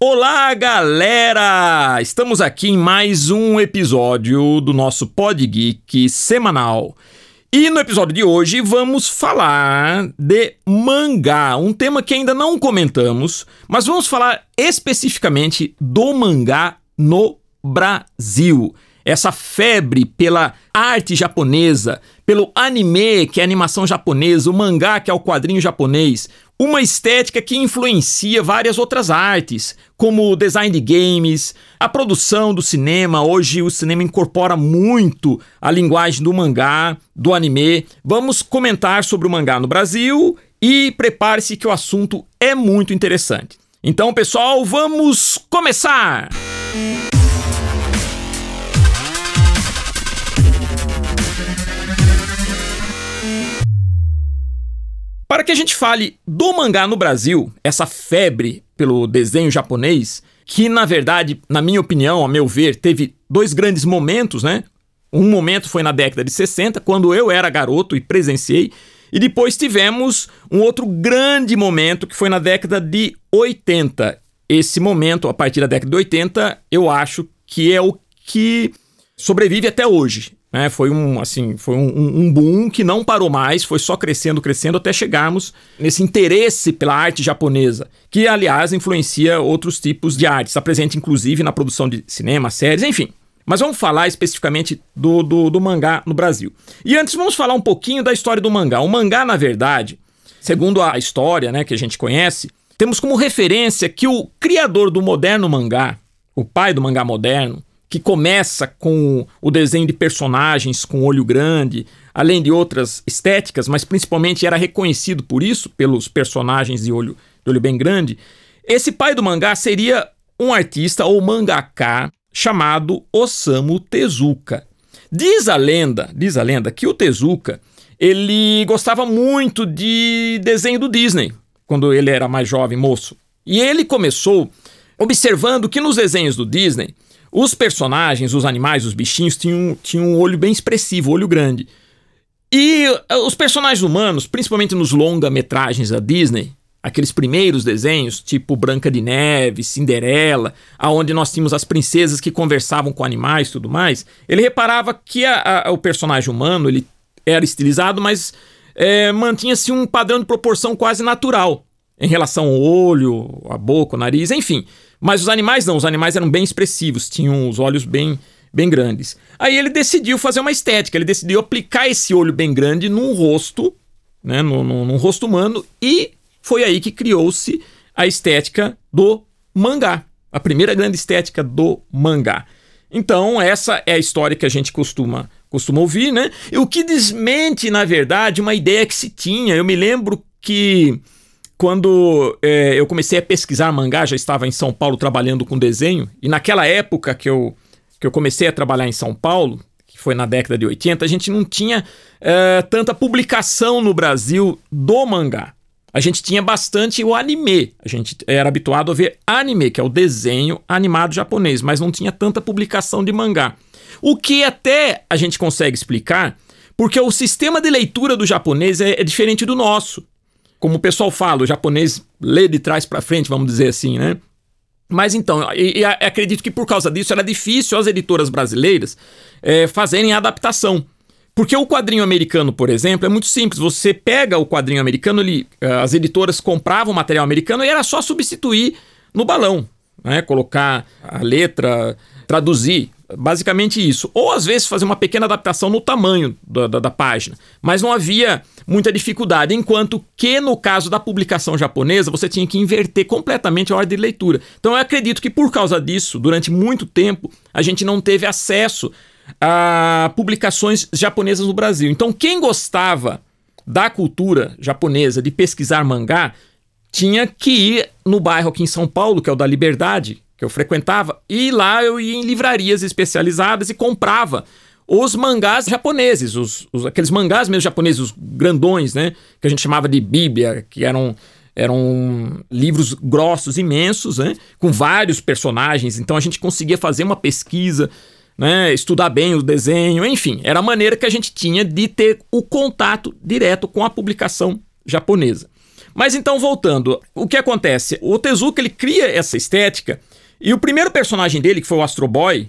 Olá, galera! Estamos aqui em mais um episódio do nosso Pod Geek semanal. E no episódio de hoje vamos falar de mangá, um tema que ainda não comentamos, mas vamos falar especificamente do mangá no Brasil. Essa febre pela arte japonesa, pelo anime, que é a animação japonesa, o mangá, que é o quadrinho japonês, uma estética que influencia várias outras artes, como o design de games, a produção do cinema. Hoje o cinema incorpora muito a linguagem do mangá, do anime. Vamos comentar sobre o mangá no Brasil e prepare-se que o assunto é muito interessante. Então, pessoal, vamos começar! Música Para que a gente fale do mangá no Brasil, essa febre pelo desenho japonês, que na verdade, na minha opinião, a meu ver, teve dois grandes momentos, né? Um momento foi na década de 60, quando eu era garoto e presenciei, e depois tivemos um outro grande momento que foi na década de 80. Esse momento, a partir da década de 80, eu acho que é o que sobrevive até hoje. Né? Foi um assim, foi um, um, boom que não parou mais, foi só crescendo, crescendo até chegarmos nesse interesse pela arte japonesa, que aliás influencia outros tipos de arte, está presente inclusive na produção de cinema, séries, enfim. Mas vamos falar especificamente do, do, do mangá no Brasil. E antes vamos falar um pouquinho da história do mangá. O mangá, na verdade, segundo a história né, que a gente conhece, temos como referência que o criador do moderno mangá, o pai do mangá moderno, que começa com o desenho de personagens com olho grande, além de outras estéticas, mas principalmente era reconhecido por isso, pelos personagens de olho, de olho bem grande. Esse pai do mangá seria um artista ou mangaka chamado Osamu Tezuka. Diz a lenda, diz a lenda que o Tezuka, ele gostava muito de desenho do Disney, quando ele era mais jovem, moço. E ele começou observando que nos desenhos do Disney, os personagens, os animais, os bichinhos tinham, tinham um olho bem expressivo, olho grande. E eh, os personagens humanos, principalmente nos longa-metragens da Disney, aqueles primeiros desenhos, tipo Branca de Neve, Cinderela, aonde nós tínhamos as princesas que conversavam com animais e tudo mais, ele reparava que a, a, o personagem humano ele era estilizado, mas é, mantinha-se um padrão de proporção quase natural em relação ao olho, a boca, o nariz, enfim. Mas os animais não, os animais eram bem expressivos, tinham os olhos bem, bem grandes. Aí ele decidiu fazer uma estética, ele decidiu aplicar esse olho bem grande num rosto, né, num, num, num rosto humano, e foi aí que criou-se a estética do mangá, a primeira grande estética do mangá. Então, essa é a história que a gente costuma, costuma ouvir, né? E o que desmente, na verdade, uma ideia que se tinha. Eu me lembro que quando é, eu comecei a pesquisar mangá, já estava em São Paulo trabalhando com desenho, e naquela época que eu, que eu comecei a trabalhar em São Paulo, que foi na década de 80, a gente não tinha é, tanta publicação no Brasil do mangá. A gente tinha bastante o anime. A gente era habituado a ver anime, que é o desenho animado japonês, mas não tinha tanta publicação de mangá. O que até a gente consegue explicar, porque o sistema de leitura do japonês é, é diferente do nosso como o pessoal fala, o japonês lê de trás para frente, vamos dizer assim, né? Mas então, e, e, acredito que por causa disso era difícil as editoras brasileiras é, fazerem a adaptação. Porque o quadrinho americano, por exemplo, é muito simples. Você pega o quadrinho americano, ele, eh, as editoras compravam material americano e era só substituir no balão, né? Colocar a letra, traduzir. Basicamente isso. Ou às vezes fazer uma pequena adaptação no tamanho da, da, da página. Mas não havia muita dificuldade. Enquanto que no caso da publicação japonesa, você tinha que inverter completamente a ordem de leitura. Então eu acredito que por causa disso, durante muito tempo, a gente não teve acesso a publicações japonesas no Brasil. Então quem gostava da cultura japonesa, de pesquisar mangá, tinha que ir no bairro aqui em São Paulo, que é o da Liberdade, que eu frequentava, e lá eu ia em livrarias especializadas e comprava os mangás japoneses, os, os, aqueles mangás mesmo japoneses, os grandões, né? Que a gente chamava de Bíblia, que eram, eram livros grossos, imensos, né? Com vários personagens. Então a gente conseguia fazer uma pesquisa, né? Estudar bem o desenho, enfim. Era a maneira que a gente tinha de ter o contato direto com a publicação japonesa. Mas então, voltando, o que acontece? O Tezuka ele cria essa estética e o primeiro personagem dele, que foi o Astro Boy,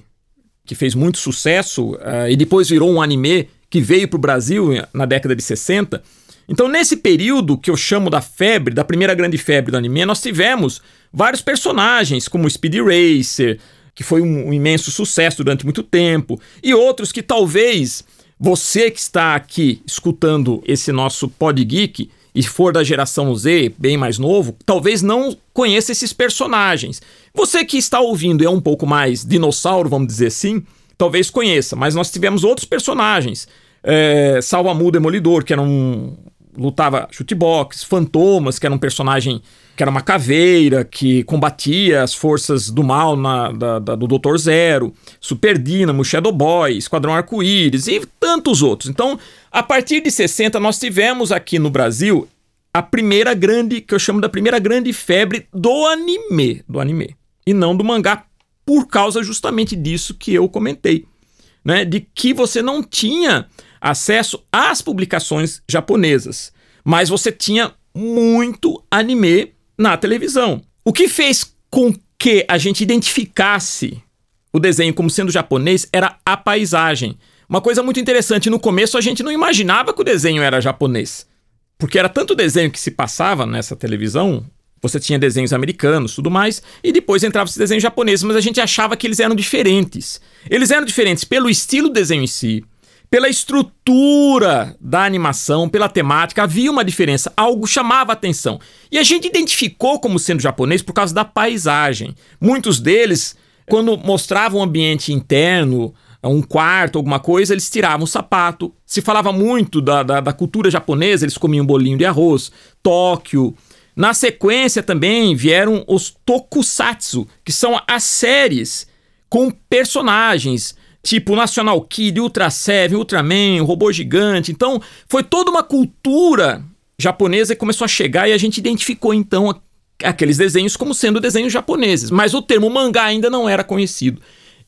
que fez muito sucesso uh, e depois virou um anime que veio para o Brasil na década de 60. Então, nesse período que eu chamo da febre, da primeira grande febre do anime, nós tivemos vários personagens, como Speed Racer, que foi um, um imenso sucesso durante muito tempo, e outros que talvez você que está aqui escutando esse nosso Pod Geek e for da geração Z, bem mais novo, talvez não conheça esses personagens. Você que está ouvindo e é um pouco mais dinossauro, vamos dizer assim, talvez conheça, mas nós tivemos outros personagens. É, Salvamu Demolidor, que era um. lutava chutebox, Fantomas, que era um personagem que era uma caveira, que combatia as forças do mal na, da, da, do Doutor Zero, Super Dynamo, Shadow Boy, Esquadrão Arco-Íris e tantos outros. Então, a partir de 60, nós tivemos aqui no Brasil a primeira grande, que eu chamo da primeira grande febre do anime, do anime, e não do mangá, por causa justamente disso que eu comentei, né? De que você não tinha acesso às publicações japonesas, mas você tinha muito anime na televisão. O que fez com que a gente identificasse o desenho como sendo japonês era a paisagem. Uma coisa muito interessante, no começo a gente não imaginava que o desenho era japonês. Porque era tanto desenho que se passava nessa televisão, você tinha desenhos americanos, tudo mais, e depois entrava esse desenho japonês, mas a gente achava que eles eram diferentes. Eles eram diferentes pelo estilo do desenho em si, pela estrutura da animação, pela temática, havia uma diferença, algo chamava atenção. E a gente identificou como sendo japonês por causa da paisagem. Muitos deles, quando mostravam o ambiente interno, um quarto, alguma coisa, eles tiravam o sapato. Se falava muito da, da, da cultura japonesa, eles comiam bolinho de arroz, Tóquio. Na sequência também vieram os tokusatsu, que são as séries com personagens tipo National Kid, Ultra Seven, Ultraman, Robô Gigante. Então, foi toda uma cultura japonesa que começou a chegar e a gente identificou então aqueles desenhos como sendo desenhos japoneses, mas o termo mangá ainda não era conhecido.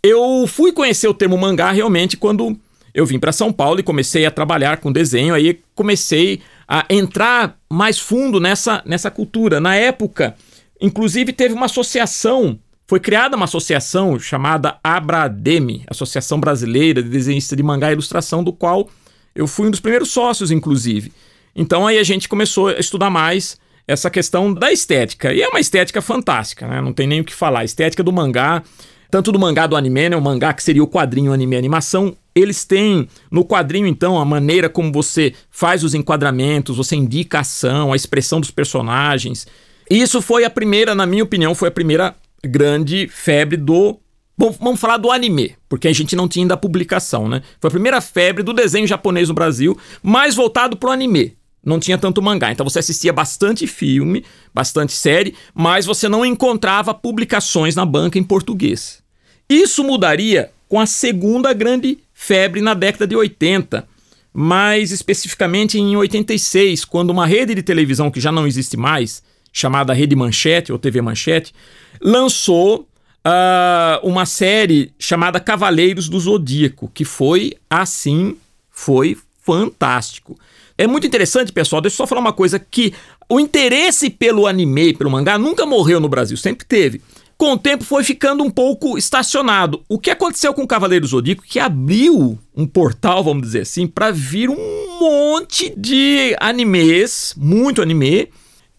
Eu fui conhecer o termo mangá realmente quando eu vim para São Paulo e comecei a trabalhar com desenho, aí comecei a entrar mais fundo nessa, nessa cultura. Na época, inclusive teve uma associação foi criada uma associação chamada Abrademe, Associação Brasileira de Desenhistas de Mangá e Ilustração, do qual eu fui um dos primeiros sócios, inclusive. Então aí a gente começou a estudar mais essa questão da estética. E é uma estética fantástica, né? Não tem nem o que falar. A estética do mangá, tanto do mangá do anime, né? O mangá que seria o quadrinho anime animação, eles têm no quadrinho, então, a maneira como você faz os enquadramentos, você indica a ação, a expressão dos personagens. Isso foi a primeira, na minha opinião, foi a primeira grande febre do. Bom, vamos falar do anime, porque a gente não tinha ainda a publicação, né? Foi a primeira febre do desenho japonês no Brasil, mais voltado pro anime. Não tinha tanto mangá. Então você assistia bastante filme, bastante série, mas você não encontrava publicações na banca em português. Isso mudaria com a segunda grande febre na década de 80, mais especificamente em 86, quando uma rede de televisão que já não existe mais, chamada Rede Manchete ou TV Manchete, lançou uh, uma série chamada Cavaleiros do Zodíaco, que foi assim, foi fantástico. É muito interessante, pessoal. Deixa eu só falar uma coisa que o interesse pelo anime, pelo mangá, nunca morreu no Brasil, sempre teve. Com o tempo foi ficando um pouco estacionado. O que aconteceu com o Cavaleiro Zodíaco que abriu um portal, vamos dizer assim, para vir um monte de animes, muito anime,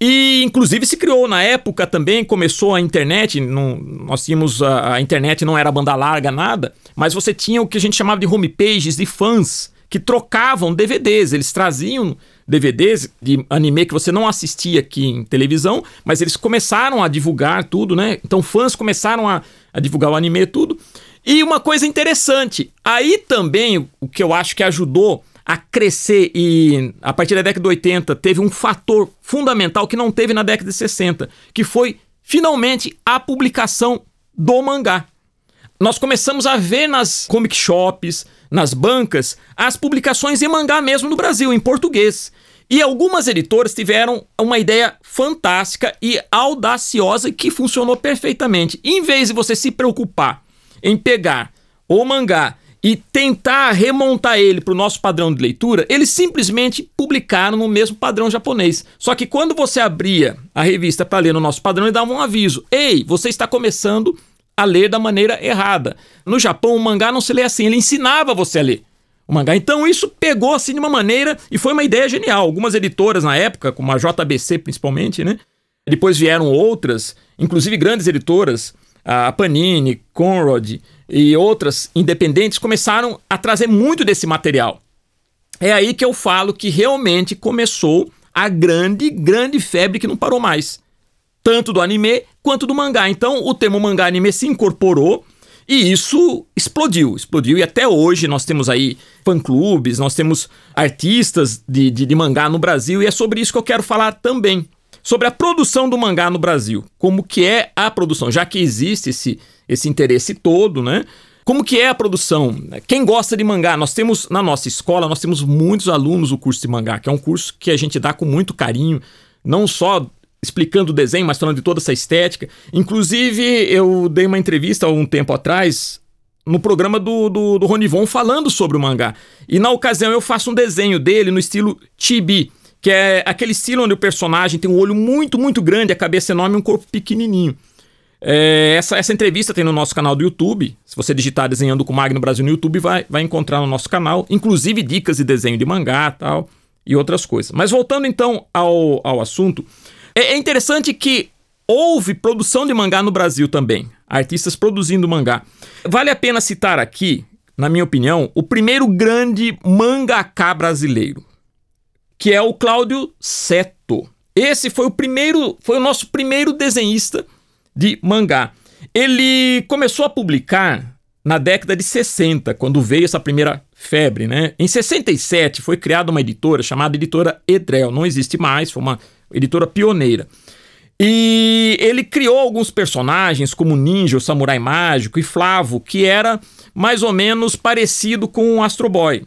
e inclusive se criou na época também, começou a internet, não, nós tínhamos a, a, internet não era banda larga nada, mas você tinha o que a gente chamava de homepages de fãs que trocavam DVDs, eles traziam DVDs de anime que você não assistia aqui em televisão, mas eles começaram a divulgar tudo, né? Então fãs começaram a, a divulgar o anime tudo. E uma coisa interessante, aí também o que eu acho que ajudou a crescer e a partir da década de 80 teve um fator fundamental que não teve na década de 60, que foi finalmente a publicação do mangá. Nós começamos a ver nas comic shops, nas bancas, as publicações em mangá mesmo no Brasil, em português. E algumas editoras tiveram uma ideia fantástica e audaciosa que funcionou perfeitamente. Em vez de você se preocupar em pegar o mangá e tentar remontar ele para o nosso padrão de leitura, eles simplesmente publicaram no mesmo padrão japonês. Só que quando você abria a revista para ler no nosso padrão, ele dava um aviso: Ei, você está começando a ler da maneira errada. No Japão, o mangá não se lê assim, ele ensinava você a ler o mangá. Então isso pegou assim de uma maneira e foi uma ideia genial. Algumas editoras na época, como a JBC principalmente, né? Depois vieram outras, inclusive grandes editoras, a Panini, Conrad e outras independentes começaram a trazer muito desse material. É aí que eu falo que realmente começou a grande, grande febre que não parou mais. Tanto do anime quanto do mangá. Então o termo mangá anime se incorporou e isso explodiu, explodiu. E até hoje nós temos aí fã-clubes, nós temos artistas de, de, de mangá no Brasil. E é sobre isso que eu quero falar também sobre a produção do mangá no Brasil. Como que é a produção, já que existe esse, esse interesse todo, né? Como que é a produção? Quem gosta de mangá? Nós temos na nossa escola, nós temos muitos alunos do curso de mangá, que é um curso que a gente dá com muito carinho, não só explicando o desenho, mas falando de toda essa estética. Inclusive, eu dei uma entrevista há um tempo atrás no programa do, do, do Ronivon falando sobre o mangá. E na ocasião eu faço um desenho dele no estilo chibi que é aquele estilo onde o personagem tem um olho muito, muito grande, a cabeça enorme e um corpo pequenininho. É, essa, essa entrevista tem no nosso canal do YouTube. Se você digitar Desenhando com Magno Brasil no YouTube, vai, vai encontrar no nosso canal, inclusive dicas de desenho de mangá tal, e outras coisas. Mas voltando então ao, ao assunto, é, é interessante que houve produção de mangá no Brasil também. Artistas produzindo mangá. Vale a pena citar aqui, na minha opinião, o primeiro grande mangaká brasileiro que é o Cláudio Seto. Esse foi o primeiro, foi o nosso primeiro desenhista de mangá. Ele começou a publicar na década de 60, quando veio essa primeira febre, né? Em 67 foi criada uma editora chamada Editora Edrel, não existe mais, foi uma editora pioneira. E ele criou alguns personagens como Ninja, o Samurai Mágico e Flavo, que era mais ou menos parecido com o Astro Boy.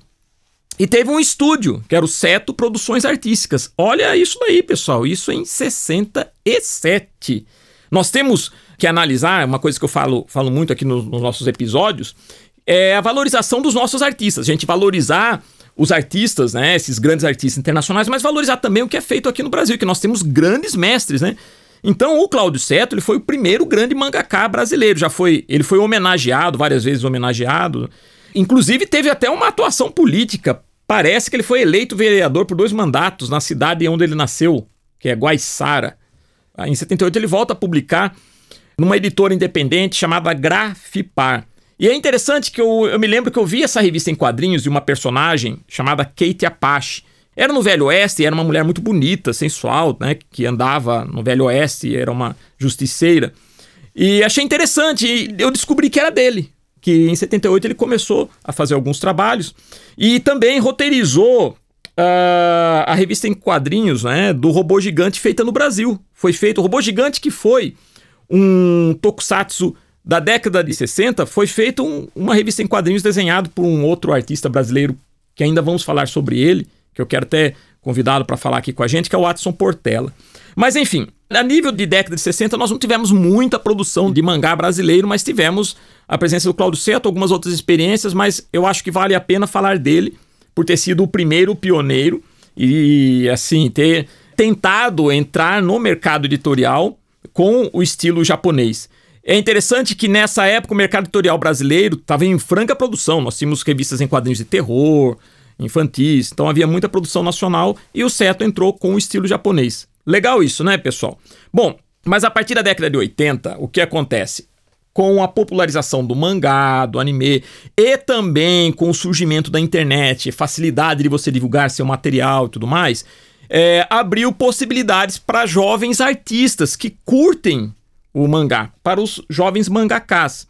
E teve um estúdio, que era o Seto Produções Artísticas. Olha isso daí, pessoal, isso em 67. Nós temos que analisar, uma coisa que eu falo, falo muito aqui nos, nos nossos episódios, é a valorização dos nossos artistas. A gente valorizar os artistas, né, esses grandes artistas internacionais, mas valorizar também o que é feito aqui no Brasil, que nós temos grandes mestres, né? Então, o Cláudio Seto, ele foi o primeiro grande mangaká brasileiro, já foi, ele foi homenageado, várias vezes homenageado, Inclusive, teve até uma atuação política. Parece que ele foi eleito vereador por dois mandatos na cidade onde ele nasceu, que é Guaiçara. Em 78, ele volta a publicar numa editora independente chamada Grafipar. E é interessante que eu, eu me lembro que eu vi essa revista em quadrinhos de uma personagem chamada Kate Apache. Era no Velho Oeste, era uma mulher muito bonita, sensual, né? Que andava no Velho Oeste, era uma justiceira. E achei interessante, eu descobri que era dele que em 78 ele começou a fazer alguns trabalhos e também roteirizou Uh, a revista em quadrinhos né, do Robô Gigante feita no Brasil. Foi feito, o Robô Gigante que foi um tokusatsu da década de 60, foi feito um, uma revista em quadrinhos desenhado por um outro artista brasileiro, que ainda vamos falar sobre ele, que eu quero até convidá-lo para falar aqui com a gente, que é o Watson Portela. Mas enfim, a nível de década de 60, nós não tivemos muita produção de mangá brasileiro, mas tivemos a presença do Claudio Seto, algumas outras experiências, mas eu acho que vale a pena falar dele por ter sido o primeiro pioneiro e, assim, ter tentado entrar no mercado editorial com o estilo japonês. É interessante que nessa época o mercado editorial brasileiro estava em franca produção. Nós tínhamos revistas em quadrinhos de terror, infantis, então havia muita produção nacional e o Seto entrou com o estilo japonês. Legal isso, né, pessoal? Bom, mas a partir da década de 80, o que acontece? Com a popularização do mangá, do anime e também com o surgimento da internet, facilidade de você divulgar seu material e tudo mais, é, abriu possibilidades para jovens artistas que curtem o mangá, para os jovens mangakás.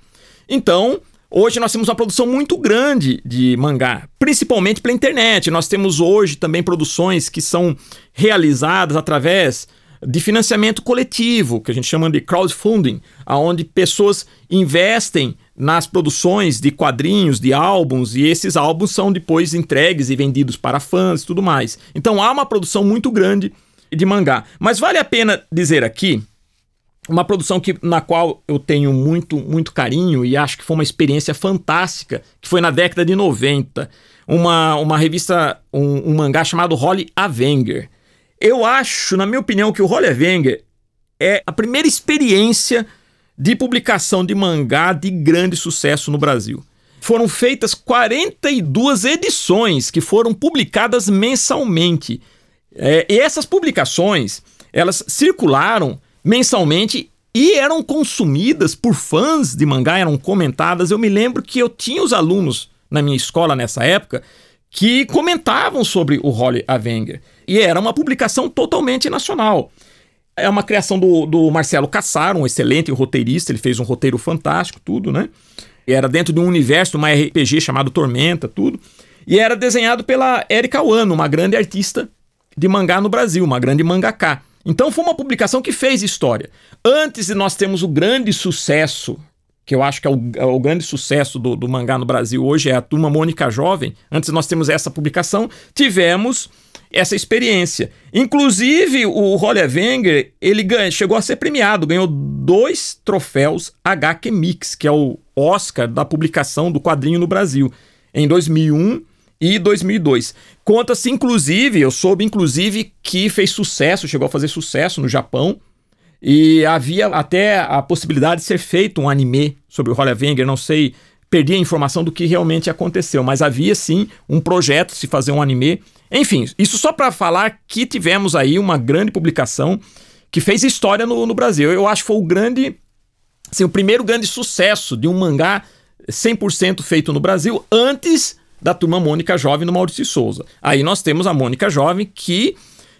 Então, Hoje nós temos uma produção muito grande de mangá, principalmente pela internet. Nós temos hoje também produções que são realizadas através de financiamento coletivo, que a gente chama de crowdfunding, aonde pessoas investem nas produções de quadrinhos, de álbuns, e esses álbuns são depois entregues e vendidos para fãs e tudo mais. Então há uma produção muito grande de mangá. Mas vale a pena dizer aqui uma produção que, na qual eu tenho muito, muito carinho e acho que foi uma experiência fantástica, que foi na década de 90. Uma, uma revista, um, um mangá chamado Holly Avenger. Eu acho, na minha opinião, que o Holly Avenger é a primeira experiência de publicação de mangá de grande sucesso no Brasil. Foram feitas 42 edições que foram publicadas mensalmente. É, e essas publicações, elas circularam mensalmente e eram consumidas por fãs de mangá, eram comentadas. Eu me lembro que eu tinha os alunos na minha escola nessa época que comentavam sobre o Holly Avenger. E era uma publicação totalmente nacional. É uma criação do, do Marcelo Cassaro, um excelente roteirista, ele fez um roteiro fantástico, tudo, né? E era dentro de um universo, de uma RPG chamado Tormenta, tudo. E era desenhado pela Erika Wano, uma grande artista de mangá no Brasil, uma grande mangaká. Então foi uma publicação que fez história. Antes de nós termos o grande sucesso, que eu acho que é o, é o grande sucesso do, do, mangá no Brasil hoje, é a Turma Mônica Jovem. Antes nós termos essa publicação, tivemos essa experiência. Inclusive, o Roller Wenger, ele ganha, chegou a ser premiado, ganhou dois troféus HQ Mix, que é o Oscar da publicação do quadrinho no Brasil, em 2001 e 2002. Conta-se, inclusive, eu soube, inclusive, que fez sucesso, chegou a fazer sucesso no Japão. E havia até a possibilidade de ser feito um anime sobre o Holly Wenger, não sei, perdi a informação do que realmente aconteceu, mas havia sim um projeto de se fazer um anime. Enfim, isso só para falar que tivemos aí uma grande publicação que fez história no, no Brasil. Eu acho que foi o grande, assim, o primeiro grande sucesso de um mangá 100% feito no Brasil antes da turma Mônica Jovem no Maurício Souza. Aí nós temos a Mônica Jovem que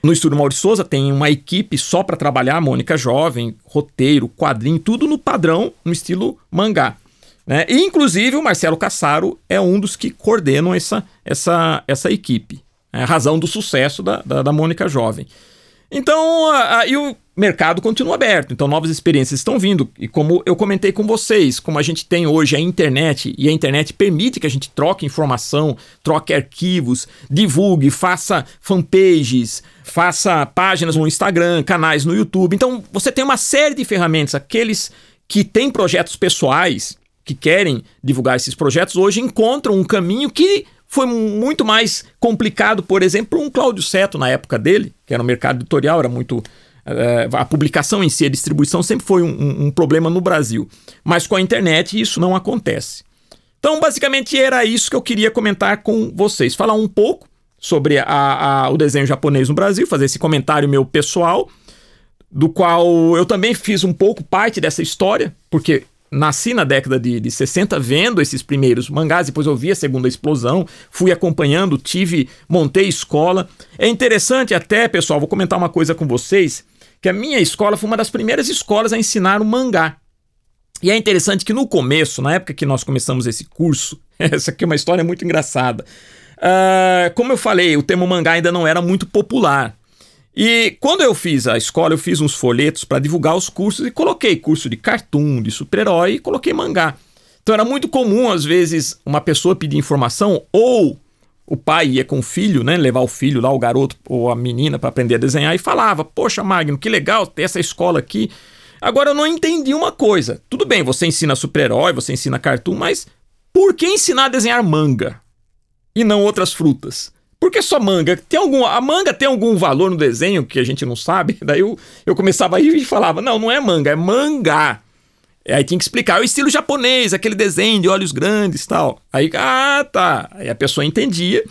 no estúdio Maurício Souza tem uma equipe só para trabalhar Mônica Jovem, roteiro, quadrinho, tudo no padrão, no estilo mangá. Né? E, inclusive, o Marcelo Cassaro é um dos que coordenam essa, essa, essa equipe. É a razão do sucesso da, da, da Mônica Jovem. Então, aí o mercado continua aberto, então novas experiências estão vindo. E como eu comentei com vocês, como a gente tem hoje a internet, e a internet permite que a gente troque informação, troque arquivos, divulgue, faça fanpages, faça páginas no Instagram, canais no YouTube. Então, você tem uma série de ferramentas. Aqueles que têm projetos pessoais, que querem divulgar esses projetos, hoje encontram um caminho que foi muito mais complicado, por exemplo, um Cláudio Seto na época dele, que era no mercado editorial, era muito é, a publicação em si, a distribuição sempre foi um, um, problema no Brasil. Mas com a internet isso não acontece. Então, basicamente, era isso que eu queria comentar com vocês. Falar um pouco sobre a, a, o desenho japonês no Brasil, fazer esse comentário meu pessoal, do qual eu também fiz um pouco parte dessa história, porque nasci na década de, de 60 vendo esses primeiros mangás, depois eu vi a segunda explosão, fui acompanhando, tive, montei escola. É interessante até, pessoal, vou comentar uma coisa com vocês que a minha escola foi uma das primeiras escolas a ensinar o mangá. E é interessante que no começo, na época que nós começamos esse curso, essa aqui é uma história muito engraçada. Uh, como eu falei, o termo mangá ainda não era muito popular. E quando eu fiz a escola, eu fiz uns folhetos para divulgar os cursos e coloquei curso de cartoon, de super-herói e coloquei mangá. Então era muito comum, às vezes, uma pessoa pedir informação ou o pai ia com o filho, né, levar o filho lá, o garoto ou a menina para aprender a desenhar e falava: "Poxa, Magno, que legal ter essa escola aqui". Agora eu não entendi uma coisa. Tudo bem, você ensina super-herói, você ensina cartoon, mas por que ensinar a desenhar manga e não outras frutas? Por que só manga? Tem algum, a manga tem algum valor no desenho que a gente não sabe? Daí eu, eu começava a ir e falava: "Não, não é manga, é mangá". Aí tinha que explicar é o estilo japonês, aquele desenho de olhos grandes tal. Aí, ah, tá. Aí a pessoa entendia.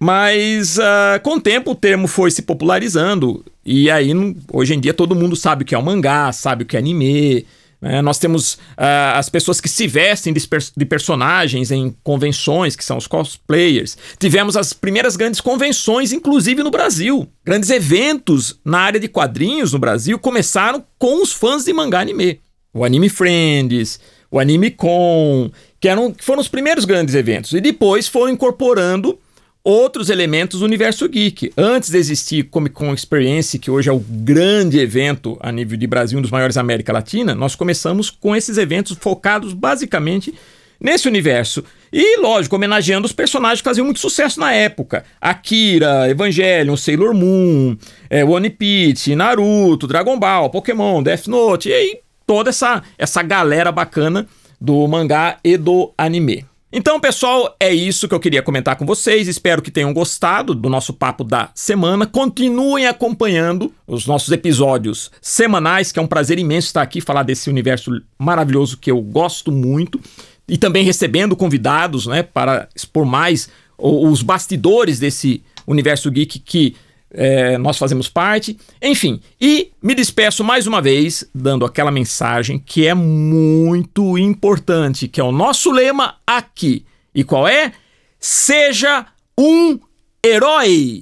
Mas uh, com o tempo o termo foi se popularizando. E aí, hoje em dia, todo mundo sabe o que é o mangá, sabe o que é anime. Né? Nós temos uh, as pessoas que se vestem de, de, personagens em convenções, que são os cosplayers. Tivemos as primeiras grandes convenções, inclusive no Brasil. Grandes eventos na área de quadrinhos no Brasil começaram com os fãs de mangá anime o Anime Friends, o Anime Con, que, eram, que foram os primeiros grandes eventos. E depois foram incorporando outros elementos do universo geek. Antes de existir Comic Con Experience, que hoje é o grande evento a nível de Brasil, um dos maiores da América Latina, nós começamos com esses eventos focados basicamente nesse universo. E, lógico, homenageando os personagens que faziam muito sucesso na época. Akira, Evangelion, Sailor Moon, é, One Piece, Naruto, Dragon Ball, Pokémon, Death Note, e aí toda essa, essa galera bacana do mangá e do anime. Então, pessoal, é isso que eu queria comentar com vocês. Espero que tenham gostado do nosso papo da semana. Continuem acompanhando os nossos episódios semanais, que é um prazer imenso estar aqui falar desse universo maravilhoso que eu gosto muito e também recebendo convidados, né, para expor mais os bastidores desse universo geek que é, nós fazemos parte. Enfim, e me despeço mais uma vez dando aquela mensagem que é muito importante, que é o nosso lema aqui. E qual é? Seja um herói!